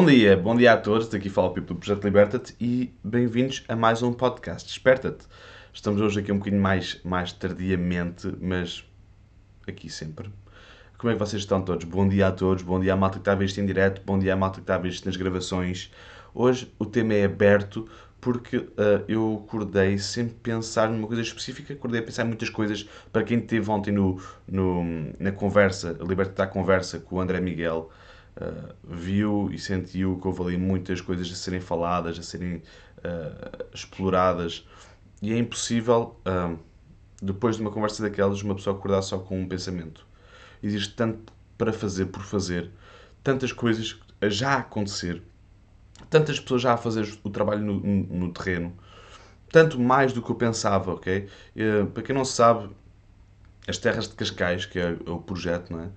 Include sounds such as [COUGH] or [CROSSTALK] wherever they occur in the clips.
Bom dia, bom dia a todos. Daqui fala o Pipo do Projeto Liberta-te e bem-vindos a mais um podcast. Desperta-te. Estamos hoje aqui um bocadinho mais, mais tardiamente, mas aqui sempre. Como é que vocês estão todos? Bom dia a todos, bom dia à malta que está a ver isto em direto, bom dia à malta que está a ver isto nas gravações. Hoje o tema é aberto porque uh, eu acordei sem pensar numa coisa específica, acordei a pensar em muitas coisas. Para quem esteve ontem no, no, na conversa, Liberta a conversa com o André Miguel, uh, viu e sentiu que houve ali muitas coisas a serem faladas, a serem uh, exploradas, e é impossível, uh, depois de uma conversa daquelas, uma pessoa acordar só com um pensamento. Existe tanto para fazer por fazer, tantas coisas a já acontecer, tantas pessoas já a fazer o trabalho no, no, no terreno, tanto mais do que eu pensava, ok? para quem não sabe, as Terras de Cascais, que é o projeto, não é?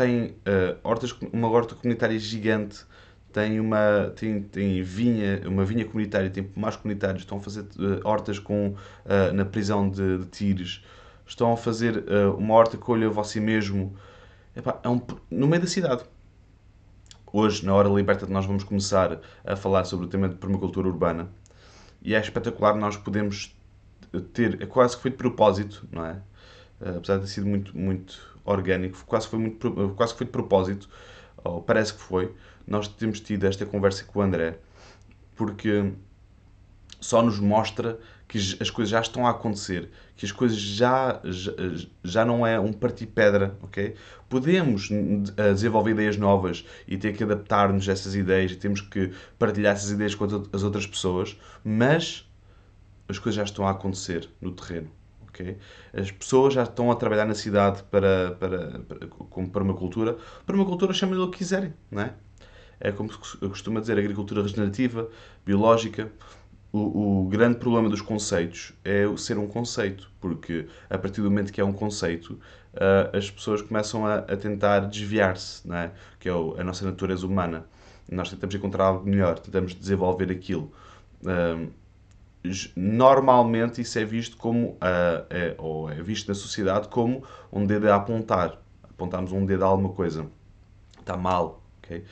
Tem uh, hortas, uma horta comunitária gigante, tem uma tem, tem vinha, uma vinha comunitária, tem pomares comunitários, estão a fazer uh, hortas com, uh, na prisão de, de Tires, estão a fazer uma horta que olha você mesmo, Epá, é um, no meio da cidade. Hoje, na Hora Liberta, nós vamos começar a falar sobre o tema de permacultura urbana e é espetacular nós podemos ter, é quase que foi de propósito, não é? apesar de ter sido muito, muito orgânico, quase foi, muito, quase foi de propósito, ou parece que foi, nós temos tido esta conversa com o André, porque só nos mostra que as coisas já estão a acontecer, que as coisas já, já, já não é um partir-pedra, ok? Podemos eh, desenvolver ideias novas e ter que adaptar-nos a essas ideias e temos que partilhar essas ideias com as outras pessoas, mas as coisas já estão a acontecer no terreno. Okay? As pessoas já estão a trabalhar na cidade para, para, para, com permacultura. Permacultura chama-lhe o que quiserem, não é? É como se costuma dizer, agricultura regenerativa, biológica. O, o, grande problema dos conceitos é ser um conceito, porque a partir do momento que é um conceito, uh, as pessoas começam a, a tentar desviar-se, é? que é o, a nossa natureza humana. Nós tentamos encontrar algo melhor, tentamos desenvolver aquilo. Uh, normalmente isso é visto como, uh, é, ou é visto na sociedade como um dedo a apontar. Apontamos um dedo a alguma coisa. Está mal, ok?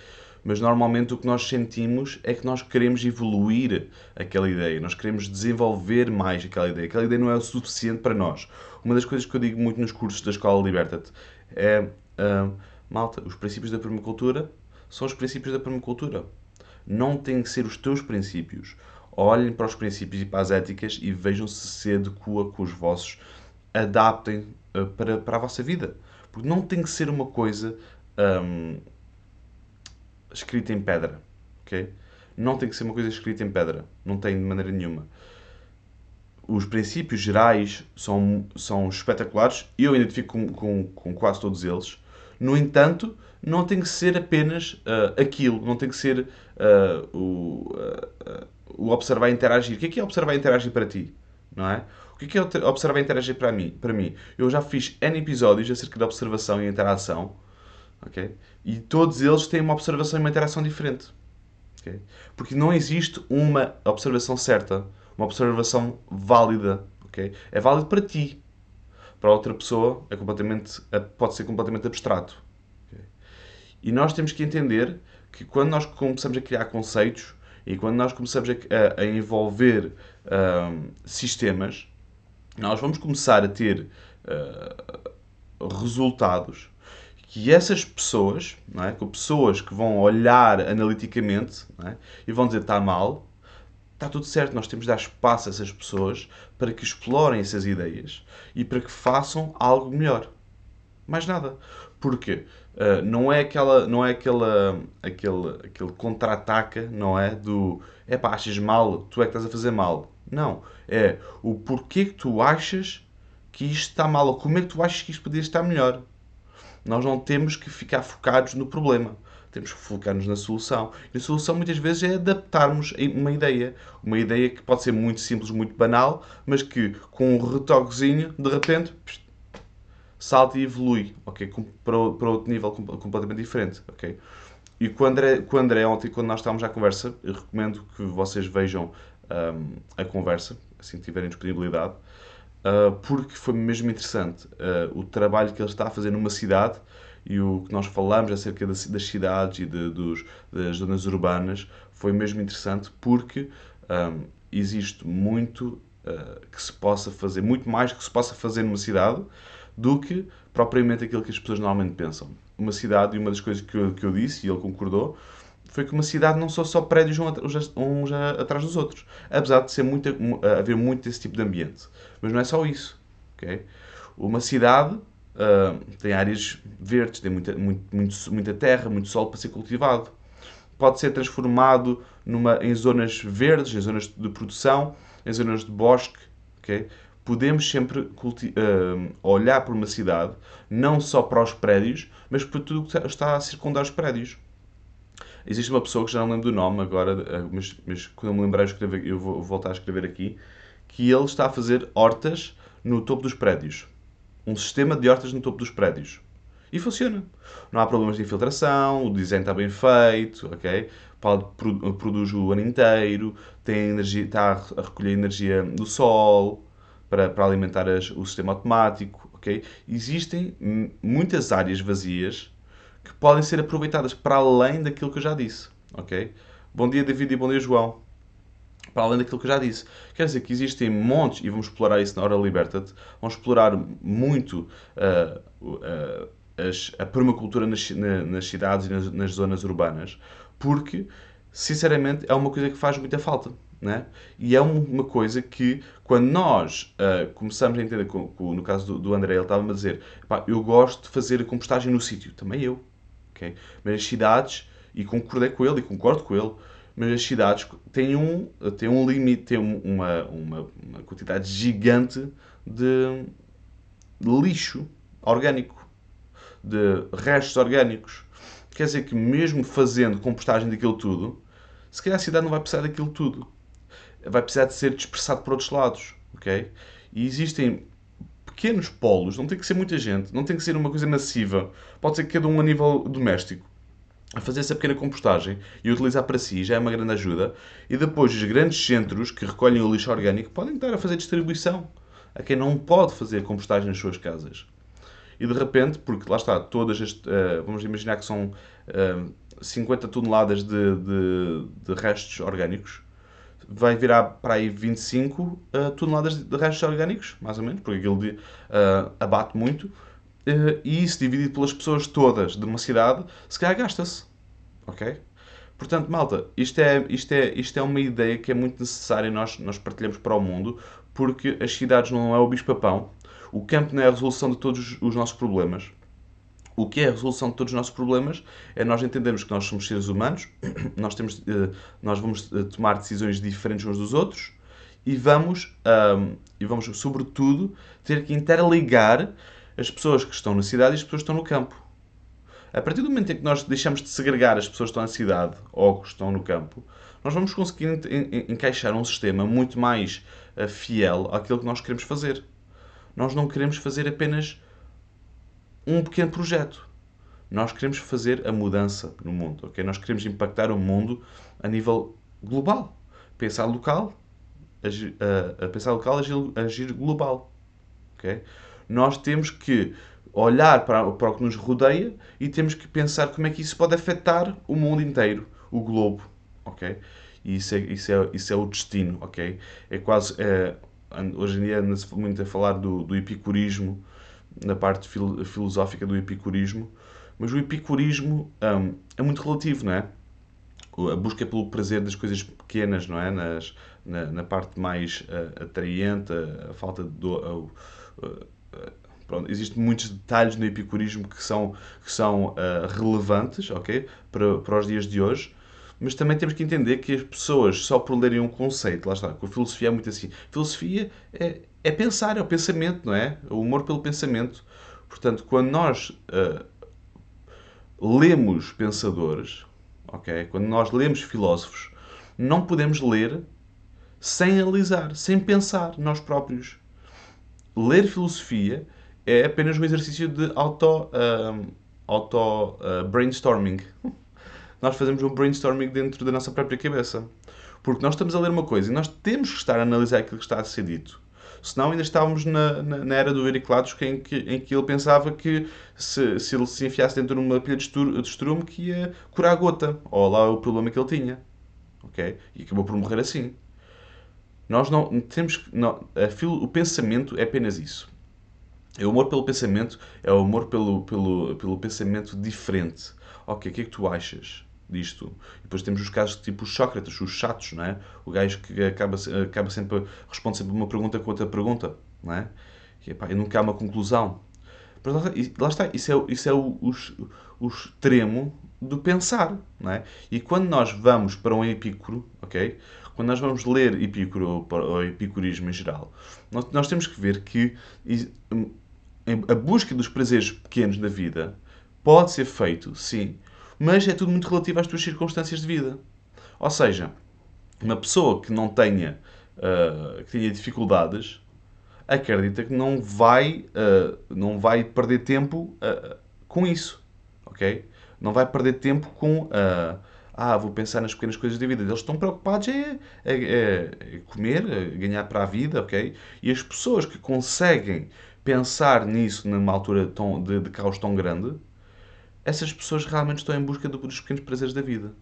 Mas normalmente o que nós sentimos é que nós queremos evoluir aquela ideia, nós queremos desenvolver mais aquela ideia. Aquela ideia não é o suficiente para nós. Uma das coisas que eu digo muito nos cursos da Escola Liberta-te é, uh, malta, os princípios da permacultura são os princípios da permacultura. Não têm que ser os teus princípios olhem para os princípios e para as éticas e vejam se se adequa com os vossos, adaptem uh, para, para a vossa vida. Porque não tem que ser uma coisa um, escrita em pedra, ok? Não tem que ser uma coisa escrita em pedra, não tem de maneira nenhuma. Os princípios gerais são, são espetaculares, eu identifico com, com, com quase todos eles. No entanto, não tem que ser apenas uh, aquilo, não tem que ser uh, o, uh, o observar e interagir. O que é que é observar e interagir para ti? Não é? O que é que é observar e interagir para mim? Para mim, eu já fiz N episódios acerca de observação e interação, ok? E todos eles têm uma observação e uma interação diferente, ok? Porque não existe uma observação certa, uma observação válida, ok? É válido para ti. Para outra pessoa é completamente, pode ser completamente abstrato. Okay? E nós temos que entender que quando nós começamos a criar conceitos, e quando nós começamos a, a envolver uh, sistemas, nós vamos começar a ter uh, resultados que essas pessoas, não é? com pessoas que vão olhar analiticamente é? e vão dizer está mal, está tudo certo, nós temos de dar espaço a essas pessoas para que explorem essas ideias e para que façam algo melhor. Mais nada. Porquê? Uh, não é aquela, não é aquela, aquele, aquele contra-ataca, não é? Do é pá, achas mal, tu é que estás a fazer mal. Não. É o porquê que tu achas que isto está mal, ou como é que tu achas que isto poderia estar melhor. Nós não temos que ficar focados no problema. Temos que focar-nos na solução. E a solução muitas vezes é adaptarmos uma ideia. Uma ideia que pode ser muito simples, muito banal, mas que com um retoquezinho, de repente, salta e evolui, ok? Para, para outro nível completamente diferente, ok? E com o André, com o André ontem, quando nós estávamos à conversa, eu recomendo que vocês vejam um, a conversa, assim que tiverem disponibilidade, uh, porque foi mesmo interessante uh, o trabalho que ele está a fazer numa cidade e o que nós falamos acerca das, das cidades e de, dos, das zonas urbanas foi mesmo interessante porque um, existe muito uh, que se possa fazer, muito mais que se possa fazer numa cidade do que propriamente aquilo que as pessoas normalmente pensam. Uma cidade, e uma das coisas que eu, que eu disse, e ele concordou, foi que uma cidade não são só prédios uns, atrás dos outros. Apesar de ser muito, haver muito desse tipo de ambiente. Mas não é só isso. Okay? Uma cidade uh, tem áreas verdes, tem muita, muito, muito, muita terra, muito solo para ser cultivado. Pode ser transformado numa, em zonas verdes, em zonas de produção, em zonas de bosque. Okay? Podemos sempre uh, olhar para uma cidade, não só para os prédios, mas para tudo que está a circundar os prédios. Existe uma pessoa que já não lembro do nome agora, eh, mas, mas quando eu me lembrar, eu, eu vou voltar a escrever aqui, que ele está a fazer hortas no topo dos prédios. Um sistema de hortas no topo dos prédios. E funciona. Não há problemas de infiltração, o design está bem feito, ok? Produz o ano inteiro, tem energia, está a recolher energia do sol para, para alimentar as, o sistema automático, ok? Existem muitas áreas vazias que podem ser aproveitadas para além daquilo que eu já disse. Ok? Bom dia, David, e bom dia, João. Para além daquilo que eu já disse. Quer dizer que existem montes, e vamos explorar isso na hora Liberta-te, vamos explorar muito uh, uh, as, a permacultura nas, nas cidades e nas, nas, zonas urbanas, porque, sinceramente, é uma coisa que faz muita falta. Né? E é uma coisa que, quando nós uh, começamos a entender, no caso do, do André, ele estava-me a dizer: eu gosto de fazer a compostagem no sítio, também eu. Okay? Mas as cidades, e concordei com ele e concordo com ele, mas as cidades têm um, têm um limite, têm uma, uma, uma quantidade gigante de, de lixo orgânico, de restos orgânicos. Quer dizer que mesmo fazendo compostagem daquilo tudo, se calhar a cidade não vai precisar daquilo tudo. Vai precisar de ser dispersado por outros lados. ok? E existem pequenos polos, não tem que ser muita gente, não tem que ser uma coisa massiva, pode ser cada um a nível doméstico. A fazer essa pequena compostagem e utilizar para si já é uma grande ajuda. E depois os grandes centros que recolhem o lixo orgânico podem estar a fazer distribuição a quem não pode fazer compostagem nas suas casas. E de repente, porque lá está, todas as. Uh, vamos imaginar que são uh, eh, 50 toneladas de, de, de restos orgânicos vai virar para aí 25 uh, toneladas de restos orgânicos, mais ou menos, porque aquilo uh, abate muito. Uh, e isso dividido pelas pessoas todas de uma cidade, se calhar gasta-se. Ok? Portanto, malta, isto é, isto, é, isto é uma ideia que é muito necessária nós, nós partilhamos para o mundo, porque as cidades não é o bicho-papão, o campo não é a resolução de todos os nossos problemas o que é a resolução de todos os nossos problemas é nós entendermos que nós somos seres humanos, [CLEARS THROAT] nós, temos, eh, nós vamos eh, tomar decisões diferentes uns dos outros e vamos, um, e vamos, sobretudo, ter que interligar as pessoas que estão na cidade e as pessoas que estão no campo. A partir do momento em que nós deixamos de segregar as pessoas que estão na cidade ou que estão no campo, nós vamos conseguir encaixar um sistema muito mais uh, fiel àquilo que nós queremos fazer. Nós não queremos fazer apenas um pequeno projeto. Nós queremos fazer a mudança no mundo, ok? Nós queremos impactar o mundo a nível global. Pensar local, agir, a pensar local, agir, agir global, ok? Nós temos que olhar para, para o que nos rodeia e temos que pensar como é que isso pode afetar o mundo inteiro, o globo, ok? E isso é, isso é, isso é o destino, ok? É quase... É, hoje em dia anda-se muito a falar do, do epicurismo, na parte fil filosófica do epicurismo, mas o epicurismo um, é muito relativo, não é? A busca pelo prazer das coisas pequenas, não é? Nas, na, na parte mais uh, atraente, a, a falta de. Uh, pronto, existem muitos detalhes no epicurismo que são, que são relevantes, ok? Para, para os dias de hoje, mas também temos que entender que as pessoas, só por lerem um conceito, lá está, com a filosofia é muito assim. Filosofia é, é pensar, é o pensamento, não é? O humor pelo pensamento. Portanto, quando nós uh, lemos pensadores, ok? Quando nós lemos filósofos, não podemos ler sem analisar, sem pensar nós próprios. Ler filosofia é apenas um exercício de auto, uh, auto uh, brainstorming. [LAUGHS] nós fazemos um brainstorming dentro da nossa própria cabeça. Porque nós estamos a ler uma coisa e nós temos que estar a analisar aquilo que está a ser dito. Senão ainda estávamos na, na, na era do Euriclados, em que, em que ele pensava que se, se ele se enfiasse dentro de uma pilha de estrume que ia curar a gota, ou lá o problema que ele tinha. Ok? E acabou por morrer assim. Nós não temos não, filo, o pensamento é apenas isso. É o amor pelo pensamento, é o amor pelo, pelo, pelo pensamento diferente. Ok, o que é que tu achas disto? E depois temos os casos tipo os Sócrates, os chatos, não é? O gajo que acaba, acaba sempre, responde sempre uma pergunta com outra pergunta, não é? E, epá, e nunca há uma conclusão. Mas lá, lá está, isso é, isso é o, o, o extremo do pensar, não é? E quando nós vamos para um epicuro, ok? Quando nós vamos ler Epicuro ou epicurismo em geral, nós, nós temos que ver que a busca dos prazeres pequenos da vida pode ser feito, sim, mas é tudo muito relativo às tuas circunstâncias de vida. Ou seja, uma pessoa que não tenha, uh, que tenha dificuldades acredita que não vai, uh, não vai perder tempo uh, com isso, ok? Não vai perder tempo com ah, vou pensar nas pequenas coisas da vida. Eles estão preocupados é, é, é, comer, é ganhar para a vida, ok? E as pessoas que conseguem pensar nisso numa altura tão, de, de caos tão grande, essas pessoas realmente estão em busca dos pequenos prazeres da vida.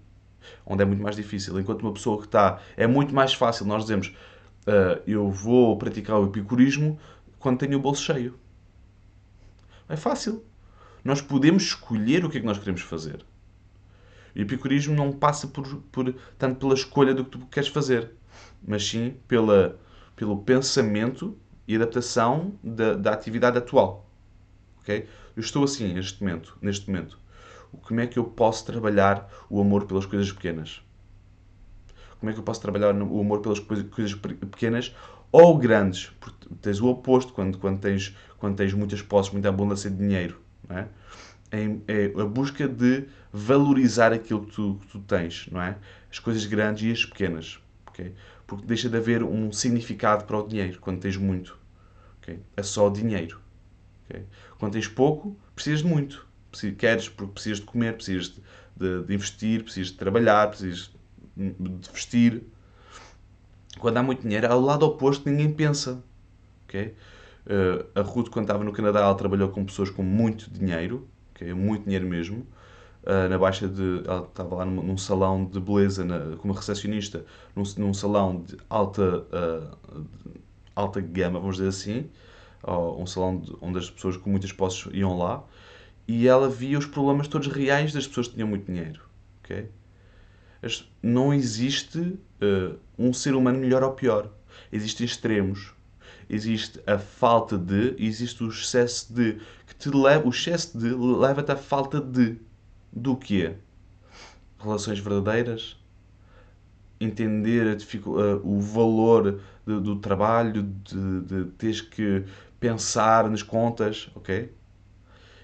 Onde é muito mais difícil. Enquanto uma pessoa que está. É muito mais fácil nós dizemos uh, eu vou praticar o epicurismo quando tenho o bolso cheio. É fácil. Nós podemos escolher o que é que nós queremos fazer. O epicurismo não passa por, por, tanto pela escolha do que tu queres fazer, mas sim pela, pelo pensamento e adaptação da, da atividade atual. Okay? Eu estou assim neste momento, neste momento. Como é que eu posso trabalhar o amor pelas coisas pequenas? Como é que eu posso trabalhar o amor pelas coisas pequenas ou grandes? Porque tens o oposto quando, quando, tens, quando tens muitas posses, muita abundância de dinheiro. Não é? é, a busca de valorizar aquilo que tu, que tu, tens, não é? As coisas grandes e as pequenas, ok? Porque deixa de haver um significado para o dinheiro quando tens muito, ok? É só dinheiro, ok? Quando tens pouco, precisas de muito. Queres porque precisas de comer, precisas de, de, de investir, precisas de trabalhar, precisas de vestir. Quando há muito dinheiro, ao lado oposto ninguém pensa, ok? Uh, a Ruth, quando estava no Canadá, ela trabalhou com pessoas com muito dinheiro, é muito dinheiro mesmo, uh, na baixa de. Ela estava lá num, num salão de beleza, na, como recepcionista, num, num salão de alta, uh, de alta gama, vamos dizer assim, uh, um salão de, onde as pessoas com muitas posses iam lá, e ela via os problemas todos reais das pessoas que tinham muito dinheiro. Okay? Não existe um ser humano melhor ou pior. Existem extremos existe a falta de existe o excesso de, que te leva, o excesso de leva-te à falta de. Do quê? Relações verdadeiras, entender a, o valor de, do trabalho, de, de teres que pensar nas contas, ok?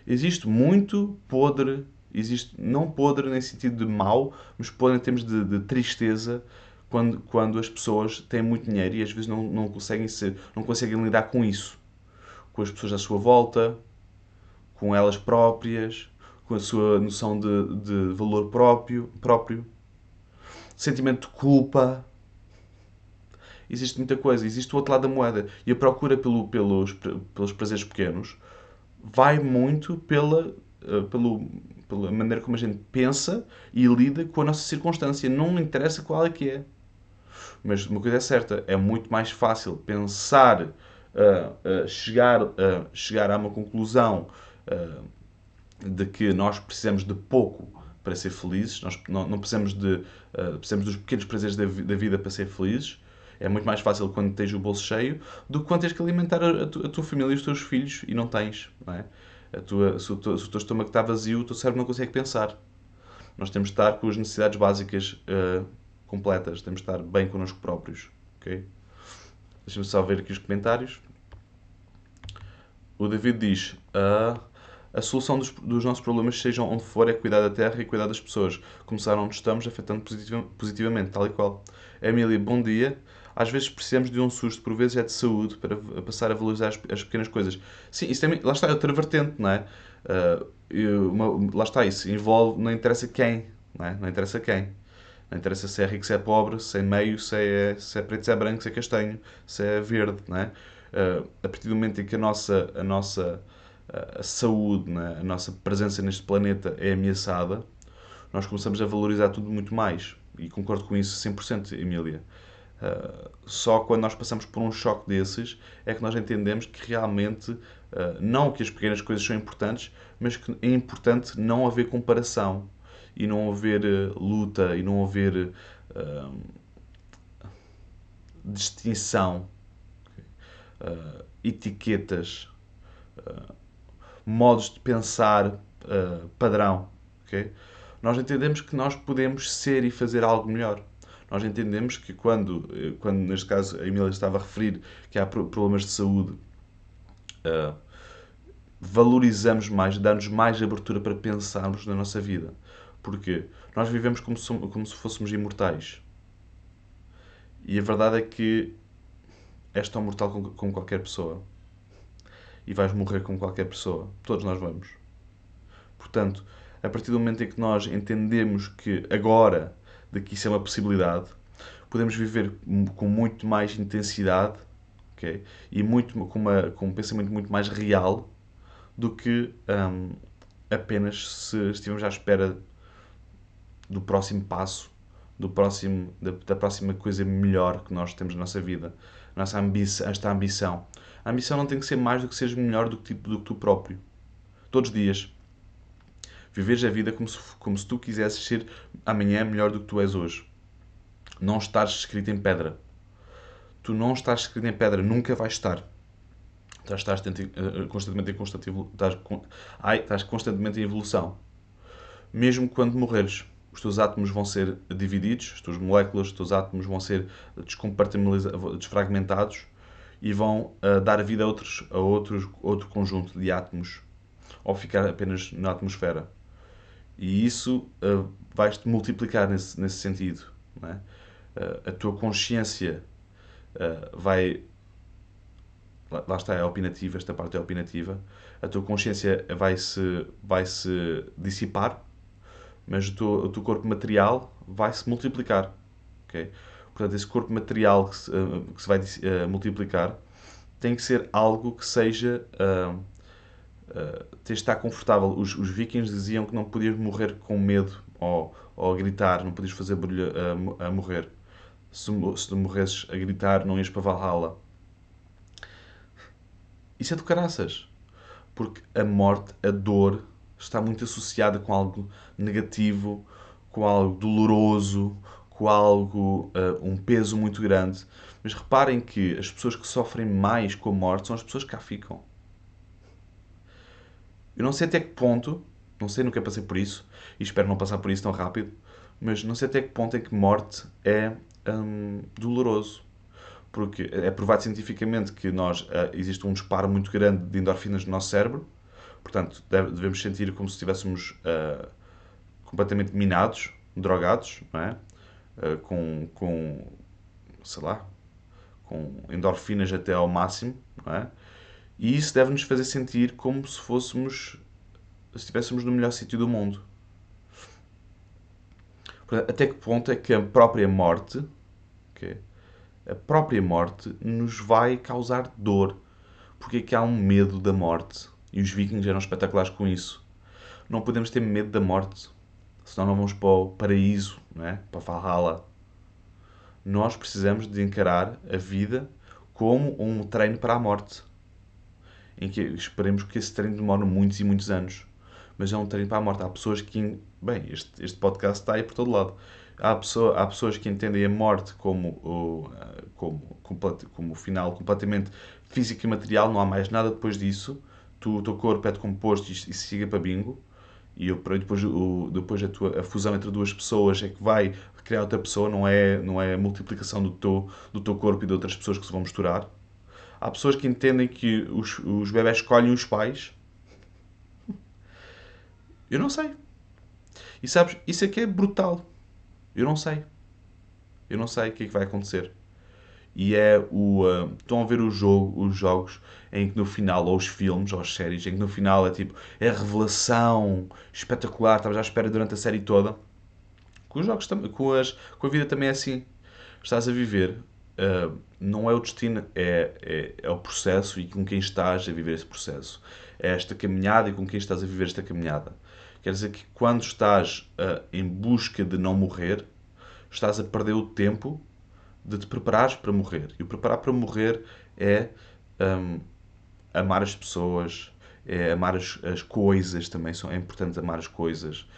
Existe muito podre, existe não podre nem sentido de mau, mas podre em termos de, de tristeza, quando, quando as pessoas têm muito dinheiro e às vezes não, não, conseguem ser, não conseguem lidar com isso. Com as pessoas à sua volta, com elas próprias, com a sua noção de, de valor próprio, próprio, sentimento de culpa. Existe muita coisa. Existe o outro lado da moeda. E a procura pelo, pelos, pelos prazeres pequenos vai muito pela, uh, pelo, pela maneira como a gente pensa e lida com a nossa circunstância. Não interessa qual é que é. Mas uma coisa é certa, é muito mais fácil pensar, uh, uh, chegar, uh, chegar a uma conclusão de que nós precisamos de pouco para ser felizes, nós não, não precisamos, de, precisamos dos pequenos prazeres da, da, vida para ser felizes. É muito mais fácil quando tens o bolso cheio do que quando tens que alimentar a, tu, a tua família e os teus filhos e não tens. Não é? a tua, se, o teu, se o teu estômago está vazio, o teu cérebro não consegue pensar. Nós temos de estar com as necessidades básicas uh, completas, temos de estar bem connosco próprios. ok? Deixa-me só ver aqui os comentários. O David diz: a, a solução dos, dos, nossos problemas, sejam onde for, é cuidar da terra e cuidar das pessoas. Começar onde estamos, afetando positivamente, tal e qual. Emília, bom dia. Às vezes precisamos de um susto, por vezes é de saúde, para passar a valorizar as, as pequenas coisas. Sim, isso também, lá está, é outra vertente, não é? Uh, uma, lá está, isso envolve, não interessa quem, não, é? não interessa quem. Não interessa se é rico, se é pobre, se é meio, se é, se é preto, se é branco, se é castanho, se é verde, não é? uh, a partir do momento em que a nossa, a nossa a saúde, né? a nossa presença neste planeta é ameaçada, nós começamos a valorizar tudo muito mais. E concordo com isso 100%, Emília. Uh, só quando nós passamos por um choque desses é que nós entendemos que realmente, uh, não que as pequenas coisas são importantes, mas que é importante não haver comparação e não haver uh, luta e não haver distinção, etiquetas, modos de pensar padrão. Okay? nós entendemos que nós podemos ser e fazer algo melhor. Nós entendemos que quando, eh, quando neste caso a Emília estava a referir que há problemas de saúde, uh, valorizamos mais, damos mais abertura para pensarmos na nossa vida. Porque nós vivemos como, somos, como se fôssemos imortais. E a verdade é que és tão mortal como, como qualquer pessoa. E vais morrer como qualquer pessoa. Todos nós vamos. Portanto, a partir do momento em que nós entendemos que agora, de que isso é uma possibilidade, podemos viver com muito mais intensidade okay? e muito, com, uma, com um pensamento muito mais real do que um, apenas se estivermos à espera do próximo passo, do próximo, da, da, próxima coisa melhor que nós temos na nossa vida. Nossa ambição, esta ambição. A ambição não tem que ser mais do que seres melhor do que, tipo, do que tu próprio. Todos os dias. Viveres a vida como se, como se tu quisesses ser amanhã melhor do que tu és hoje. Não estás escrito em pedra. Tu não estás escrito em pedra, nunca vais estar. Estás, estás eh, constantemente em constante estás, ai, estás constantemente em evolução. Mesmo quando morreres, os teus átomos vão ser divididos, as tuas moléculas, os teus átomos vão ser desfragmentados e vão uh, dar vida a, outros, a outros, outro conjunto de átomos ou ficar apenas na atmosfera. E isso uh, vais-te multiplicar nesse, nesse sentido. É? Uh, a tua consciência uh, vai. Lá, lá, está, é opinativa, esta parte é opinativa. A tua consciência vai-se vai -se dissipar, mas o teu, o teu corpo material vai-se multiplicar. Okay? Portanto, esse corpo material que se, que se vai multiplicar tem que ser algo que seja uh, tens de estar confortável. Os, os, vikings diziam que não podias morrer com medo ou, ou gritar, não podias fazer barulho a, a morrer. Se, se morresses a gritar, não ias para Valhalla. Isso é do caraças. Porque a morte, a dor, está muito associada com algo negativo, com algo doloroso, com algo, uh, um peso muito grande. Mas reparem que as pessoas que sofrem mais com a morte são as pessoas que cá ficam. Eu não sei até que ponto, não sei, nunca passei por isso, e espero não passar por isso tão rápido, mas não sei até que ponto é que morte é hum, doloroso. Porque é provado cientificamente que nós, uh, existe um disparo muito grande de endorfinas no nosso cérebro, portanto, deve, devemos sentir como se estivéssemos uh, completamente minados, drogados, não é? Uh, com, com, sei lá, com endorfinas até ao máximo, não é? E isso deve-nos fazer sentir como se fôssemos, se estivéssemos no melhor sítio do mundo. Até que ponto é que a própria morte, a própria morte, nos vai causar dor? Porque é que há um medo da morte? E os vikings eram espetaculares com isso. Não podemos ter medo da morte, senão não vamos para o paraíso, não é? para Valhalla. Nós precisamos de encarar a vida como um treino para a morte em que esperemos que esse treino demore muitos e muitos anos. Mas é um treino para a morte. Há pessoas que. Bem, este, este podcast está aí por todo lado. Há, pessoa, há pessoas que entendem a morte como o, como, como, final completamente físico e material, não há mais nada depois disso. Tu, o teu corpo é decomposto e, e siga para bingo. E depois, o, depois a, tua, a fusão entre duas pessoas é que vai criar outra pessoa, não é, não é a multiplicação do teu, do teu corpo e de outras pessoas que se vão misturar. Há pessoas que entendem que os, os bebés escolhem os pais. Eu não sei. E sabes, isso aqui é brutal. Eu não sei. Eu não sei o que é que vai acontecer. E é o. Uh, estão a ver o jogo, os jogos em que no final, ou os filmes, ou as séries, em que no final é tipo. É a revelação espetacular, estavas à espera durante a série toda. Com os jogos com, as, com a vida também é assim. Estás a viver uh, não é o destino, é, é, é, o processo e com quem estás a viver esse processo. É esta caminhada e com quem estás a viver esta caminhada. Quer dizer que quando estás uh, em busca de não morrer, estás a perder o tempo de te preparares para morrer. E o preparar para morrer é um, amar as pessoas, é amar as, as coisas também. É importante amar as coisas,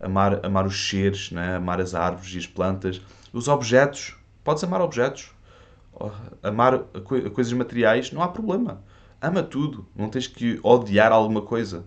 amar, amar os seres, né? amar as árvores e as plantas. Os objetos, podes amar objetos. Amar coisas materiais, não há problema. Ama tudo. Não tens que odiar alguma coisa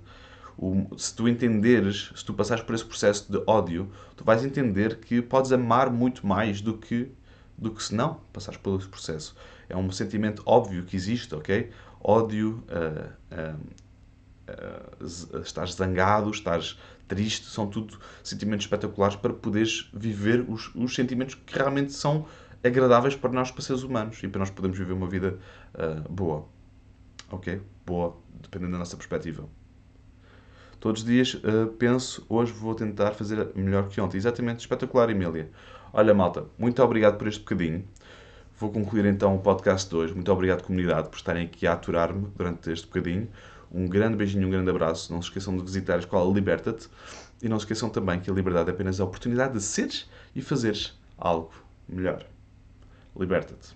o, se tu entenderes, se tu passares por esse processo de ódio, tu vais entender que podes amar muito mais do que, do que se não passares por esse processo. É um sentimento óbvio que existe, ok? Ódio, uh, uh, uh, estás zangado, estás triste, são tudo sentimentos espetaculares para poderes viver os, os sentimentos que realmente são agradáveis para nós, para seres humanos, e para nós podermos viver uma vida boa. Ok? Boa, dependendo da nossa perspectiva. Todos os dias uh, penso, hoje vou tentar fazer melhor que ontem. Exatamente, espetacular, Emília. Olha, malta, muito obrigado por este bocadinho. Vou concluir então o podcast de hoje. Muito obrigado, comunidade, por estarem aqui a aturar-me durante este bocadinho. Um grande beijinho, um grande abraço. Não se esqueçam de visitar a Escola Liberta-te. E não se esqueçam também que a liberdade é apenas a oportunidade de seres e fazeres algo melhor. Liberta-te.